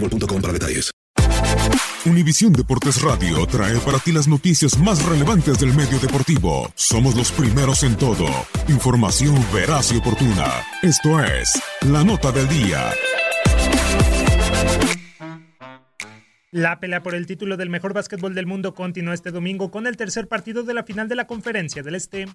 boostmobile.com. Univisión Deportes Radio trae para ti las noticias más relevantes del medio deportivo. Somos los primeros en todo. Información veraz y oportuna. Esto es La Nota del Día. La pelea por el título del mejor básquetbol del mundo continuó este domingo con el tercer partido de la final de la Conferencia del Este.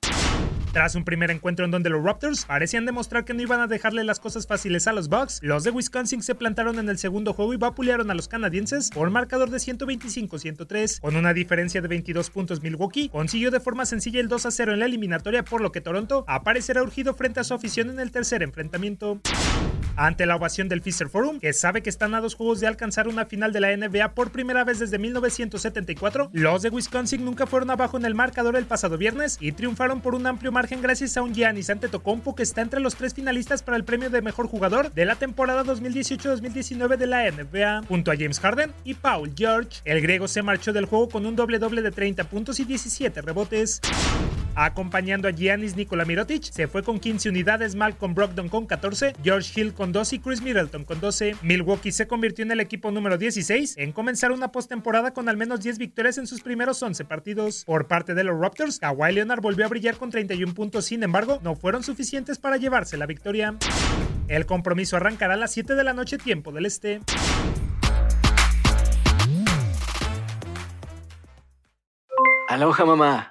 Tras un primer encuentro en donde los Raptors parecían demostrar que no iban a dejarle las cosas fáciles a los Bucks, los de Wisconsin se plantaron en el segundo juego y vapulearon a los canadienses por marcador de 125-103. Con una diferencia de 22 puntos, Milwaukee consiguió de forma sencilla el 2 a 0 en la eliminatoria, por lo que Toronto aparecerá urgido frente a su afición en el tercer enfrentamiento. Ante la ovación del Fisher Forum, que sabe que están a dos juegos de alcanzar una final de la NBA por primera vez desde 1974, los de Wisconsin nunca fueron abajo en el marcador el pasado viernes y triunfaron por un amplio margen gracias a un Giannis Antetokounmpo que está entre los tres finalistas para el premio de mejor jugador de la temporada 2018-2019 de la NBA, junto a James Harden y Paul George. El griego se marchó del juego con un doble doble de 30 puntos y 17 rebotes. Acompañando a Giannis Nikola Mirotic, se fue con 15 unidades, Malcolm Brogdon con 14, George Hill con 12 y Chris Middleton con 12. Milwaukee se convirtió en el equipo número 16 en comenzar una postemporada con al menos 10 victorias en sus primeros 11 partidos. Por parte de los Raptors, Kawhi Leonard volvió a brillar con 31 puntos, sin embargo, no fueron suficientes para llevarse la victoria. El compromiso arrancará a las 7 de la noche tiempo del este. Aloha mamá.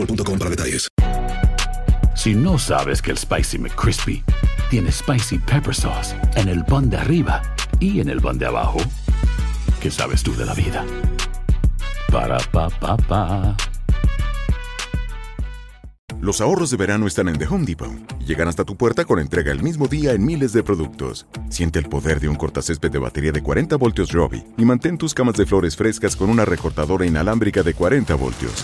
boostmobile.com para detalles. Si no sabes que el Spicy McCrispy tiene Spicy Pepper Sauce en el pan de arriba y en el pan de abajo, ¿qué sabes tú de la vida? Para, pa, pa, pa. Los ahorros de verano están en The Home Depot. Llegan hasta tu puerta con entrega el mismo día en miles de productos. Siente el poder de un cortacésped de batería de 40 voltios Robbie y mantén tus camas de flores frescas con una recortadora inalámbrica de 40 voltios.